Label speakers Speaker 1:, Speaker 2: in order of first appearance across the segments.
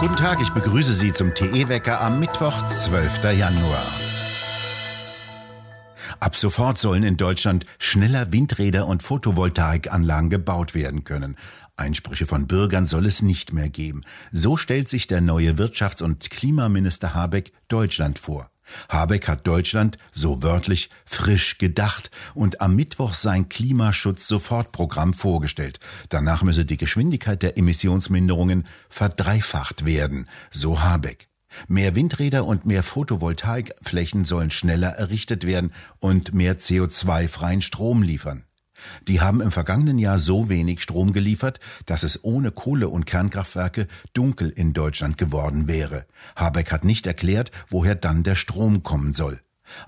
Speaker 1: Guten Tag, ich begrüße Sie zum TE-Wecker am Mittwoch, 12. Januar. Ab sofort sollen in Deutschland schneller Windräder und Photovoltaikanlagen gebaut werden können. Einsprüche von Bürgern soll es nicht mehr geben. So stellt sich der neue Wirtschafts- und Klimaminister Habeck Deutschland vor. Habeck hat Deutschland, so wörtlich, frisch gedacht und am Mittwoch sein Klimaschutz-Sofortprogramm vorgestellt. Danach müsse die Geschwindigkeit der Emissionsminderungen verdreifacht werden, so Habeck. Mehr Windräder und mehr Photovoltaikflächen sollen schneller errichtet werden und mehr CO2-freien Strom liefern. Die haben im vergangenen Jahr so wenig Strom geliefert, dass es ohne Kohle- und Kernkraftwerke dunkel in Deutschland geworden wäre. Habeck hat nicht erklärt, woher dann der Strom kommen soll.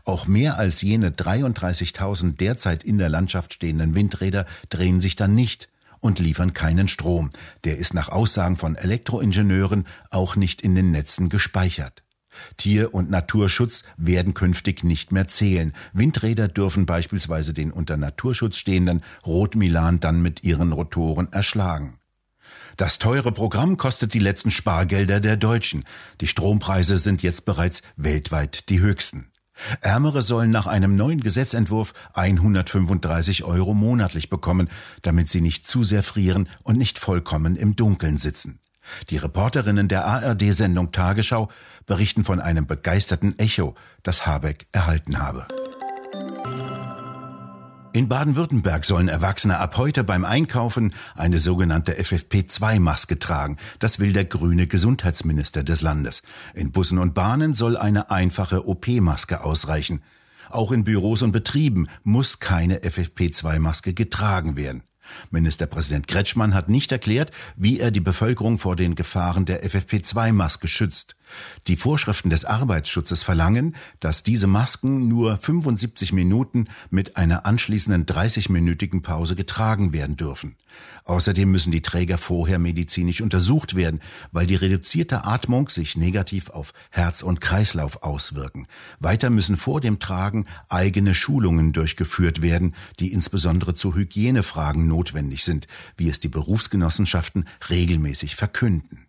Speaker 1: Auch mehr als jene 33.000 derzeit in der Landschaft stehenden Windräder drehen sich dann nicht und liefern keinen Strom. Der ist nach Aussagen von Elektroingenieuren auch nicht in den Netzen gespeichert. Tier- und Naturschutz werden künftig nicht mehr zählen. Windräder dürfen beispielsweise den unter Naturschutz stehenden Rotmilan dann mit ihren Rotoren erschlagen. Das teure Programm kostet die letzten Spargelder der Deutschen. Die Strompreise sind jetzt bereits weltweit die höchsten. Ärmere sollen nach einem neuen Gesetzentwurf 135 Euro monatlich bekommen, damit sie nicht zu sehr frieren und nicht vollkommen im Dunkeln sitzen. Die Reporterinnen der ARD-Sendung Tagesschau berichten von einem begeisterten Echo, das Habeck erhalten habe. In Baden-Württemberg sollen Erwachsene ab heute beim Einkaufen eine sogenannte FFP2-Maske tragen. Das will der grüne Gesundheitsminister des Landes. In Bussen und Bahnen soll eine einfache OP-Maske ausreichen. Auch in Büros und Betrieben muss keine FFP2-Maske getragen werden. Ministerpräsident Kretschmann hat nicht erklärt, wie er die Bevölkerung vor den Gefahren der FFP2-Maske schützt. Die Vorschriften des Arbeitsschutzes verlangen, dass diese Masken nur 75 Minuten mit einer anschließenden 30-minütigen Pause getragen werden dürfen. Außerdem müssen die Träger vorher medizinisch untersucht werden, weil die reduzierte Atmung sich negativ auf Herz und Kreislauf auswirken. Weiter müssen vor dem Tragen eigene Schulungen durchgeführt werden, die insbesondere zu Hygienefragen notwendig sind, wie es die Berufsgenossenschaften regelmäßig verkünden.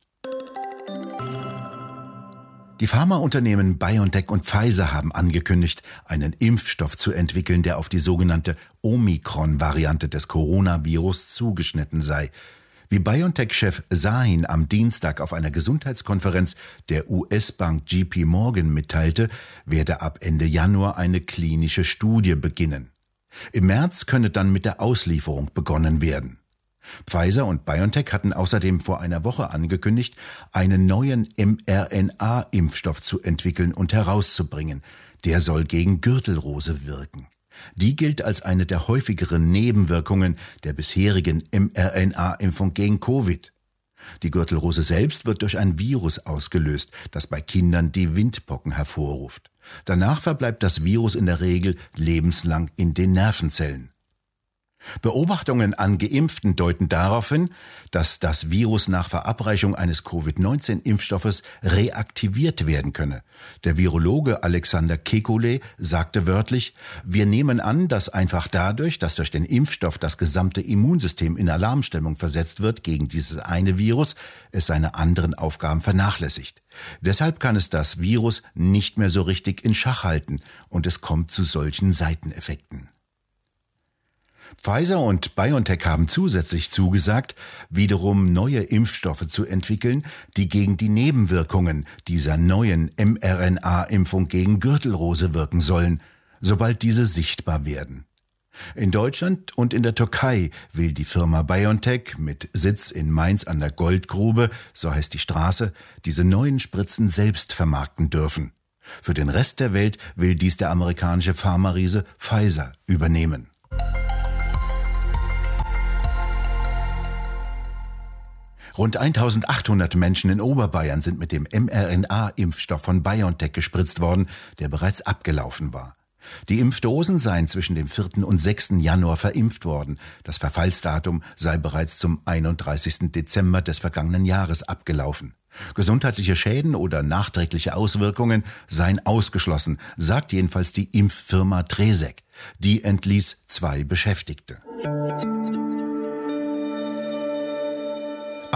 Speaker 1: Die Pharmaunternehmen BioNTech und Pfizer haben angekündigt, einen Impfstoff zu entwickeln, der auf die sogenannte Omikron-Variante des Coronavirus zugeschnitten sei. Wie BioNTech-Chef Sahin am Dienstag auf einer Gesundheitskonferenz der US-Bank JP Morgan mitteilte, werde ab Ende Januar eine klinische Studie beginnen. Im März könne dann mit der Auslieferung begonnen werden. Pfizer und BioNTech hatten außerdem vor einer Woche angekündigt, einen neuen mRNA-Impfstoff zu entwickeln und herauszubringen. Der soll gegen Gürtelrose wirken. Die gilt als eine der häufigeren Nebenwirkungen der bisherigen mRNA-Impfung gegen Covid. Die Gürtelrose selbst wird durch ein Virus ausgelöst, das bei Kindern die Windpocken hervorruft. Danach verbleibt das Virus in der Regel lebenslang in den Nervenzellen. Beobachtungen an Geimpften deuten darauf hin, dass das Virus nach Verabreichung eines Covid-19-Impfstoffes reaktiviert werden könne. Der Virologe Alexander Kekulé sagte wörtlich, wir nehmen an, dass einfach dadurch, dass durch den Impfstoff das gesamte Immunsystem in Alarmstellung versetzt wird gegen dieses eine Virus, es seine anderen Aufgaben vernachlässigt. Deshalb kann es das Virus nicht mehr so richtig in Schach halten und es kommt zu solchen Seiteneffekten. Pfizer und BioNTech haben zusätzlich zugesagt, wiederum neue Impfstoffe zu entwickeln, die gegen die Nebenwirkungen dieser neuen mRNA-Impfung gegen Gürtelrose wirken sollen, sobald diese sichtbar werden. In Deutschland und in der Türkei will die Firma BioNTech mit Sitz in Mainz an der Goldgrube, so heißt die Straße, diese neuen Spritzen selbst vermarkten dürfen. Für den Rest der Welt will dies der amerikanische Pharmariese Pfizer übernehmen. Rund 1800 Menschen in Oberbayern sind mit dem mRNA-Impfstoff von BioNTech gespritzt worden, der bereits abgelaufen war. Die Impfdosen seien zwischen dem 4. und 6. Januar verimpft worden. Das Verfallsdatum sei bereits zum 31. Dezember des vergangenen Jahres abgelaufen. Gesundheitliche Schäden oder nachträgliche Auswirkungen seien ausgeschlossen, sagt jedenfalls die Impffirma Tresek. Die entließ zwei Beschäftigte.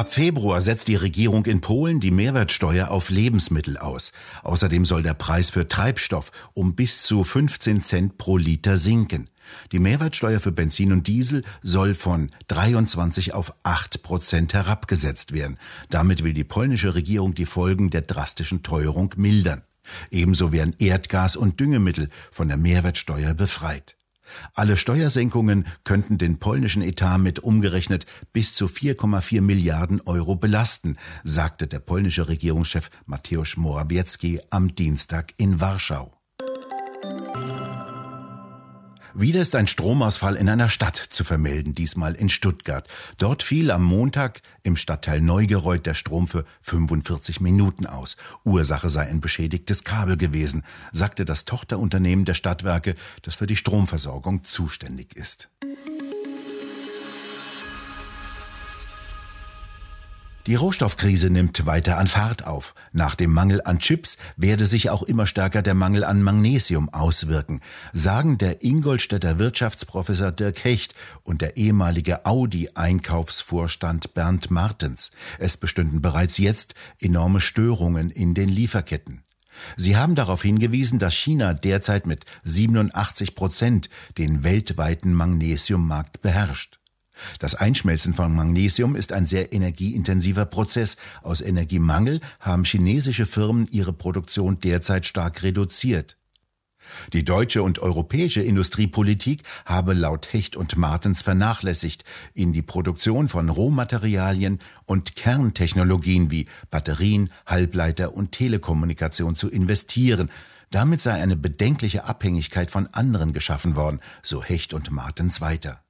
Speaker 1: Ab Februar setzt die Regierung in Polen die Mehrwertsteuer auf Lebensmittel aus. Außerdem soll der Preis für Treibstoff um bis zu 15 Cent pro Liter sinken. Die Mehrwertsteuer für Benzin und Diesel soll von 23 auf 8 Prozent herabgesetzt werden. Damit will die polnische Regierung die Folgen der drastischen Teuerung mildern. Ebenso werden Erdgas und Düngemittel von der Mehrwertsteuer befreit. Alle Steuersenkungen könnten den polnischen Etat mit umgerechnet bis zu 4,4 Milliarden Euro belasten, sagte der polnische Regierungschef Mateusz Morawiecki am Dienstag in Warschau. Wieder ist ein Stromausfall in einer Stadt zu vermelden, diesmal in Stuttgart. Dort fiel am Montag im Stadtteil Neugereuth der Strom für 45 Minuten aus. Ursache sei ein beschädigtes Kabel gewesen, sagte das Tochterunternehmen der Stadtwerke, das für die Stromversorgung zuständig ist. Die Rohstoffkrise nimmt weiter an Fahrt auf. Nach dem Mangel an Chips werde sich auch immer stärker der Mangel an Magnesium auswirken, sagen der Ingolstädter Wirtschaftsprofessor Dirk Hecht und der ehemalige Audi-Einkaufsvorstand Bernd Martens. Es bestünden bereits jetzt enorme Störungen in den Lieferketten. Sie haben darauf hingewiesen, dass China derzeit mit 87 Prozent den weltweiten Magnesiummarkt beherrscht. Das Einschmelzen von Magnesium ist ein sehr energieintensiver Prozess. Aus Energiemangel haben chinesische Firmen ihre Produktion derzeit stark reduziert. Die deutsche und europäische Industriepolitik habe laut Hecht und Martens vernachlässigt, in die Produktion von Rohmaterialien und Kerntechnologien wie Batterien, Halbleiter und Telekommunikation zu investieren. Damit sei eine bedenkliche Abhängigkeit von anderen geschaffen worden, so Hecht und Martens weiter.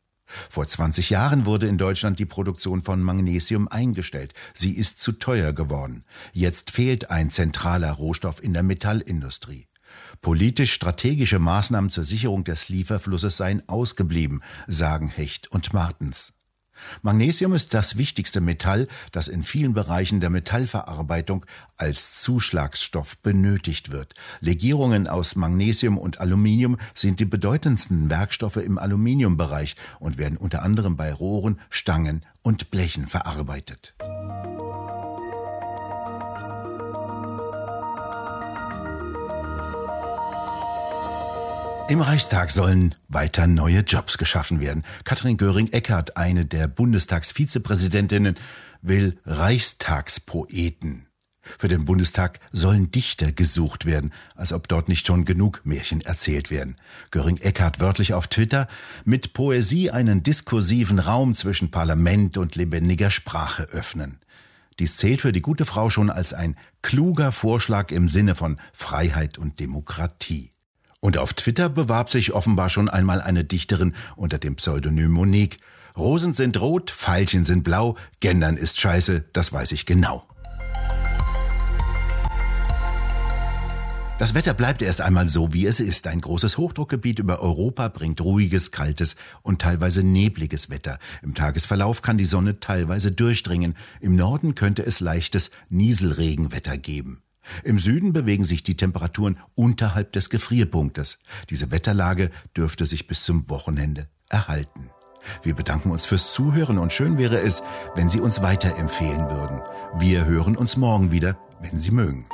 Speaker 1: Vor 20 Jahren wurde in Deutschland die Produktion von Magnesium eingestellt. Sie ist zu teuer geworden. Jetzt fehlt ein zentraler Rohstoff in der Metallindustrie. Politisch-strategische Maßnahmen zur Sicherung des Lieferflusses seien ausgeblieben, sagen Hecht und Martens. Magnesium ist das wichtigste Metall, das in vielen Bereichen der Metallverarbeitung als Zuschlagsstoff benötigt wird. Legierungen aus Magnesium und Aluminium sind die bedeutendsten Werkstoffe im Aluminiumbereich und werden unter anderem bei Rohren, Stangen und Blechen verarbeitet. Im Reichstag sollen weiter neue Jobs geschaffen werden. Katrin Göring-Eckardt, eine der Bundestagsvizepräsidentinnen, will Reichstagspoeten. Für den Bundestag sollen Dichter gesucht werden, als ob dort nicht schon genug Märchen erzählt werden. Göring-Eckardt wörtlich auf Twitter, mit Poesie einen diskursiven Raum zwischen Parlament und lebendiger Sprache öffnen. Dies zählt für die gute Frau schon als ein kluger Vorschlag im Sinne von Freiheit und Demokratie. Und auf Twitter bewarb sich offenbar schon einmal eine Dichterin unter dem Pseudonym Monique. Rosen sind rot, Veilchen sind blau, Gendern ist scheiße, das weiß ich genau. Das Wetter bleibt erst einmal so, wie es ist. Ein großes Hochdruckgebiet über Europa bringt ruhiges, kaltes und teilweise nebliges Wetter. Im Tagesverlauf kann die Sonne teilweise durchdringen. Im Norden könnte es leichtes Nieselregenwetter geben. Im Süden bewegen sich die Temperaturen unterhalb des Gefrierpunktes. Diese Wetterlage dürfte sich bis zum Wochenende erhalten. Wir bedanken uns fürs Zuhören und schön wäre es, wenn Sie uns weiterempfehlen würden. Wir hören uns morgen wieder, wenn Sie mögen.